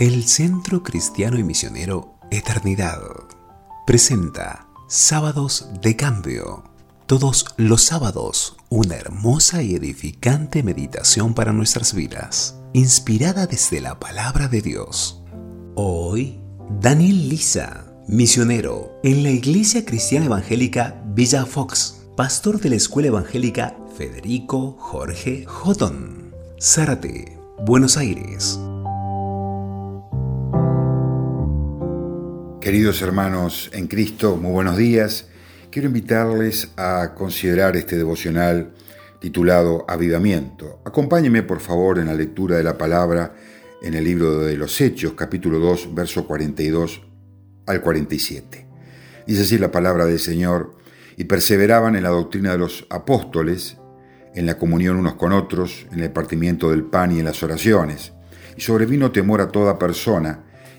El Centro Cristiano y Misionero Eternidad presenta Sábados de Cambio. Todos los sábados, una hermosa y edificante meditación para nuestras vidas, inspirada desde la palabra de Dios. Hoy, Daniel Lisa, misionero en la Iglesia Cristiana Evangélica Villa Fox, pastor de la Escuela Evangélica Federico Jorge Jotón, Zárate, Buenos Aires. Queridos hermanos en Cristo, muy buenos días. Quiero invitarles a considerar este devocional titulado Avivamiento. Acompáñenme por favor en la lectura de la palabra en el libro de los Hechos, capítulo 2, verso 42 al 47. Dice así la palabra del Señor, y perseveraban en la doctrina de los apóstoles, en la comunión unos con otros, en el partimiento del pan y en las oraciones. Y sobrevino temor a toda persona,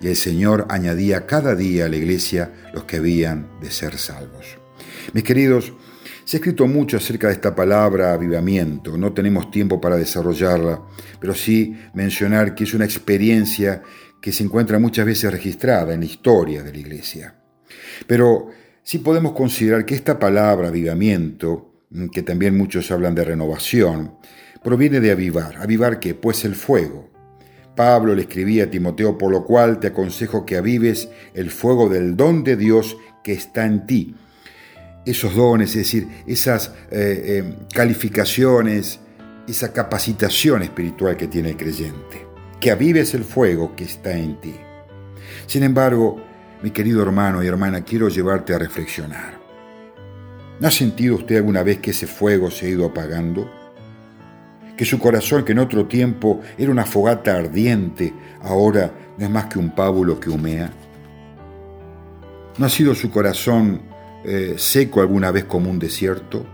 y el Señor añadía cada día a la iglesia los que habían de ser salvos. Mis queridos, se ha escrito mucho acerca de esta palabra avivamiento, no tenemos tiempo para desarrollarla, pero sí mencionar que es una experiencia que se encuentra muchas veces registrada en la historia de la iglesia. Pero sí podemos considerar que esta palabra avivamiento, que también muchos hablan de renovación, proviene de avivar. ¿Avivar qué? Pues el fuego. Pablo le escribía a Timoteo, por lo cual te aconsejo que avives el fuego del don de Dios que está en ti. Esos dones, es decir, esas eh, eh, calificaciones, esa capacitación espiritual que tiene el creyente. Que avives el fuego que está en ti. Sin embargo, mi querido hermano y hermana, quiero llevarte a reflexionar. ¿No ha sentido usted alguna vez que ese fuego se ha ido apagando? Que su corazón, que en otro tiempo era una fogata ardiente, ahora no es más que un pábulo que humea? ¿No ha sido su corazón eh, seco alguna vez como un desierto?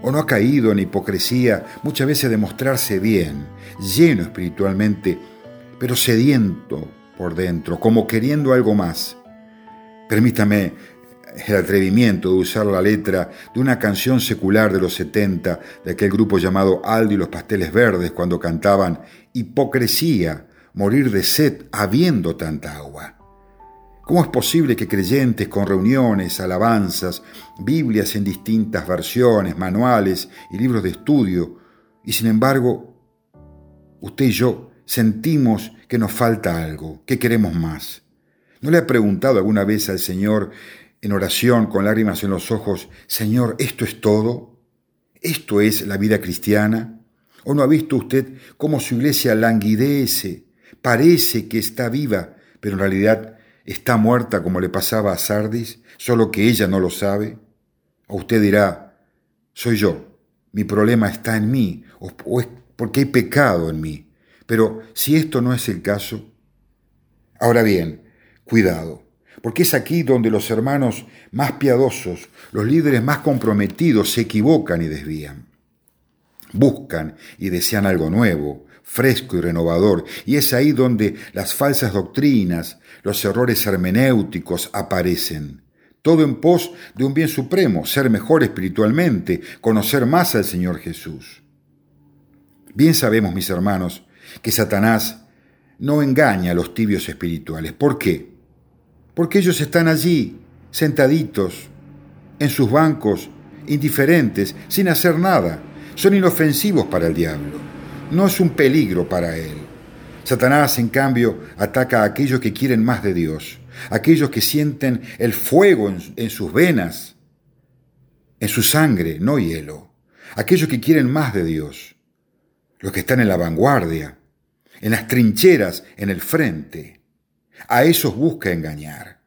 ¿O no ha caído en hipocresía muchas veces de mostrarse bien, lleno espiritualmente, pero sediento por dentro, como queriendo algo más? Permítame el atrevimiento de usar la letra de una canción secular de los 70 de aquel grupo llamado Aldo y los Pasteles Verdes cuando cantaban Hipocresía, morir de sed habiendo tanta agua. ¿Cómo es posible que creyentes con reuniones, alabanzas, Biblias en distintas versiones, manuales y libros de estudio, y sin embargo, usted y yo sentimos que nos falta algo, que queremos más? ¿No le ha preguntado alguna vez al Señor en oración, con lágrimas en los ojos, Señor, ¿esto es todo? ¿Esto es la vida cristiana? ¿O no ha visto usted cómo su iglesia languidece? Parece que está viva, pero en realidad está muerta como le pasaba a Sardis, solo que ella no lo sabe. O usted dirá, soy yo, mi problema está en mí, o, es porque hay pecado en mí. Pero si esto no es el caso, ahora bien, cuidado porque es aquí donde los hermanos más piadosos, los líderes más comprometidos, se equivocan y desvían. Buscan y desean algo nuevo, fresco y renovador, y es ahí donde las falsas doctrinas, los errores hermenéuticos aparecen. Todo en pos de un bien supremo, ser mejor espiritualmente, conocer más al Señor Jesús. Bien sabemos, mis hermanos, que Satanás no engaña a los tibios espirituales. ¿Por qué? Porque ellos están allí, sentaditos, en sus bancos, indiferentes, sin hacer nada. Son inofensivos para el diablo. No es un peligro para él. Satanás, en cambio, ataca a aquellos que quieren más de Dios, aquellos que sienten el fuego en, sus venas, en su sangre, no hielo, aquellos que quieren más de Dios, los que están en la vanguardia, en las trincheras, en el frente. A esos busca engañar,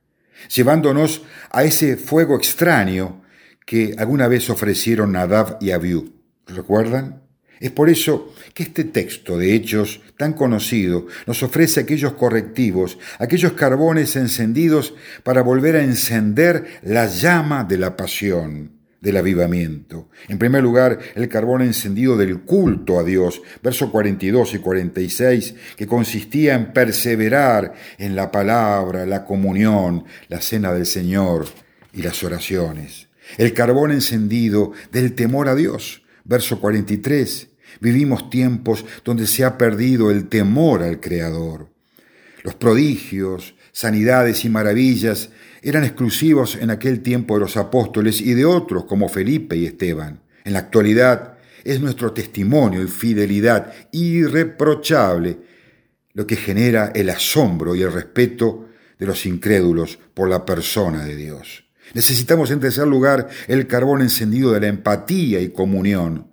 llevándonos a ese fuego extraño que alguna vez ofrecieron Nadab y Abiú. ¿Recuerdan? Es por eso que este texto de Hechos tan conocido nos ofrece aquellos correctivos, aquellos carbones encendidos para volver a encender la llama de la pasión, del avivamiento. En primer lugar, el carbón encendido del culto a Dios, versos 42 y 46, que consistía en perseverar en la palabra, la comunión, la cena del Señor y las oraciones. El carbón encendido del temor a Dios, verso 43. Vivimos tiempos donde se ha perdido el temor al Creador. Los prodigios, sanidades y maravillas eran exclusivos en aquel tiempo de los apóstoles y de otros como Felipe y Esteban. En la actualidad es nuestro testimonio y fidelidad irreprochable lo que genera el asombro y el respeto de los incrédulos por la persona de Dios. Necesitamos en tercer lugar el carbón encendido de la empatía y comunión.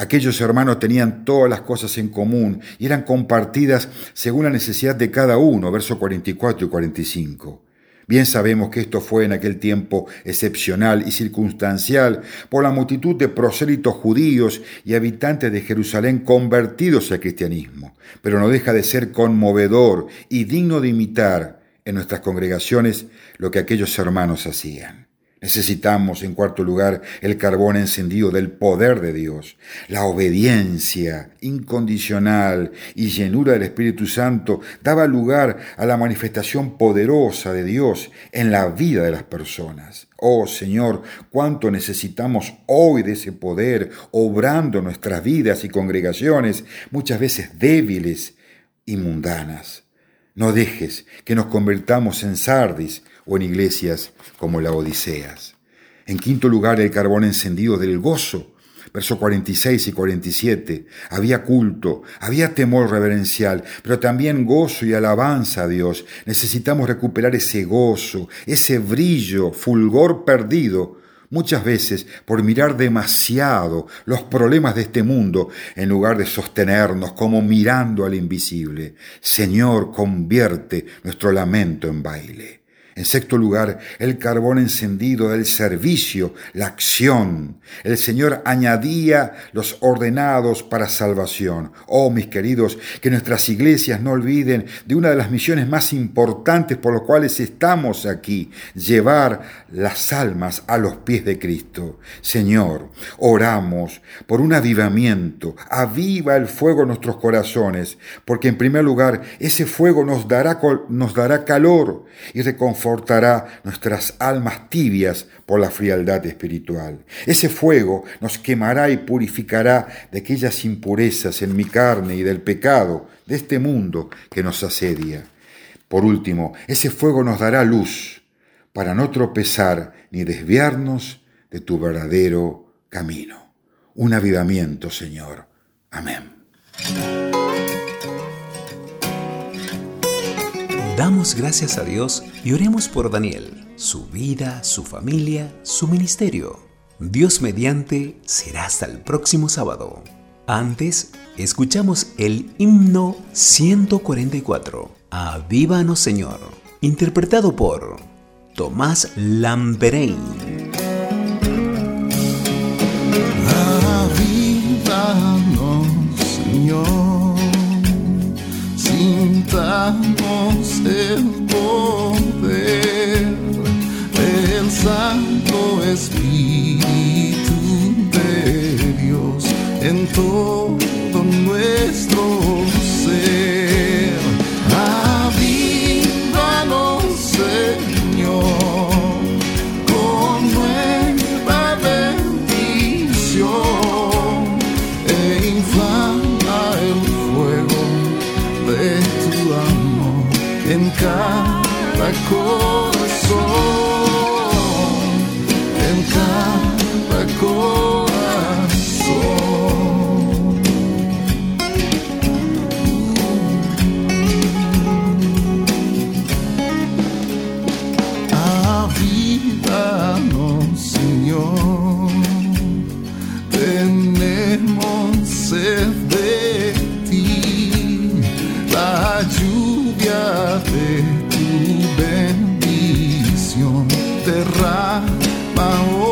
Aquellos hermanos tenían todas las cosas en común y eran compartidas según la necesidad de cada uno, versos 44 y 45. Bien sabemos que esto fue en aquel tiempo excepcional y circunstancial por la multitud de prosélitos judíos y habitantes de Jerusalén convertidos al cristianismo, pero no deja de ser conmovedor y digno de imitar en nuestras congregaciones lo que aquellos hermanos hacían. Necesitamos, en cuarto lugar, el carbón encendido del poder de Dios. La obediencia incondicional y llenura del Espíritu Santo daba lugar a la manifestación poderosa de Dios en la vida de las personas. Oh Señor, cuánto necesitamos hoy de ese poder obrando nuestras vidas y congregaciones, muchas veces débiles y mundanas. No dejes que nos convertamos en sardis o en iglesias como la Odiseas. En quinto lugar, el carbón encendido del gozo. Versos 46 y 47. Había culto, había temor reverencial, pero también gozo y alabanza a Dios. Necesitamos recuperar ese gozo, ese brillo, fulgor perdido muchas veces por mirar demasiado los problemas de este mundo en lugar de sostenernos como mirando al invisible. Señor, convierte nuestro lamento en baile. En sexto lugar, el carbón encendido del servicio, la acción. El Señor añadía los ordenados para salvación. Oh, mis queridos, que nuestras iglesias no olviden de una de las misiones más importantes por las cuales estamos aquí, llevar las almas a los pies de Cristo. Señor, oramos por un avivamiento. Aviva el fuego en nuestros corazones, porque en primer lugar, ese fuego nos dará, nos dará calor y reconfortará nuestras almas tibias por la frialdad espiritual. Ese fuego nos quemará y purificará de aquellas impurezas en mi carne y del pecado de este mundo que nos asedia. Por último, ese fuego nos dará luz para no tropezar ni desviarnos de tu verdadero camino. Un avivamiento, Señor. Amén. Damos gracias a Dios y oremos por Daniel, su vida, su familia, su ministerio. Dios mediante será hasta el próximo sábado. Antes, escuchamos el himno 144, Avívanos Señor, interpretado por Tomás Lamperein. Avívanos el poder. Del Santo Espíritu de Dios en todo nuestro de ti, la lluvia de. errar, mas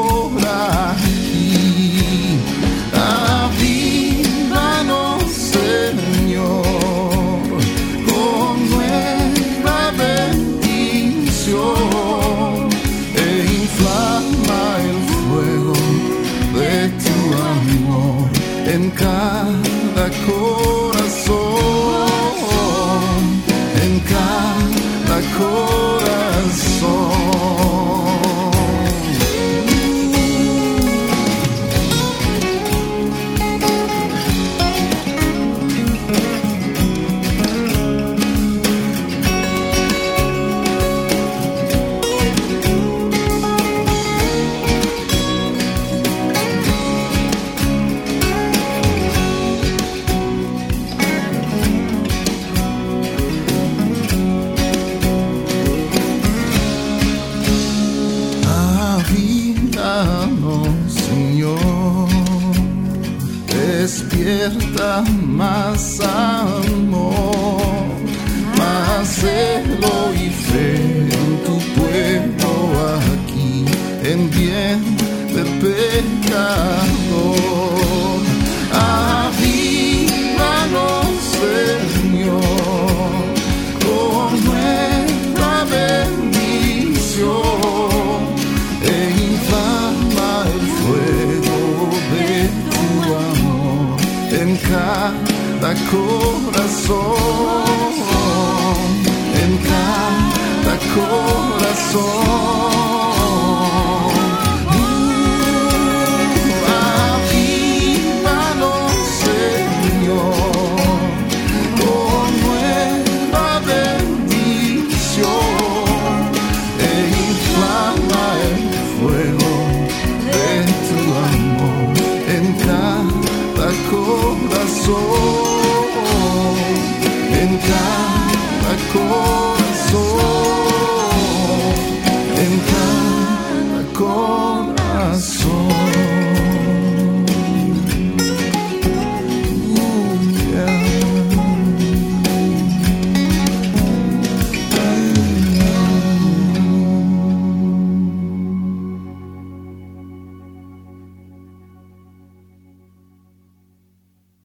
despierta más amor, más celo y fe en tu pueblo aquí, en bien de pecador. corazón, encanta corazón.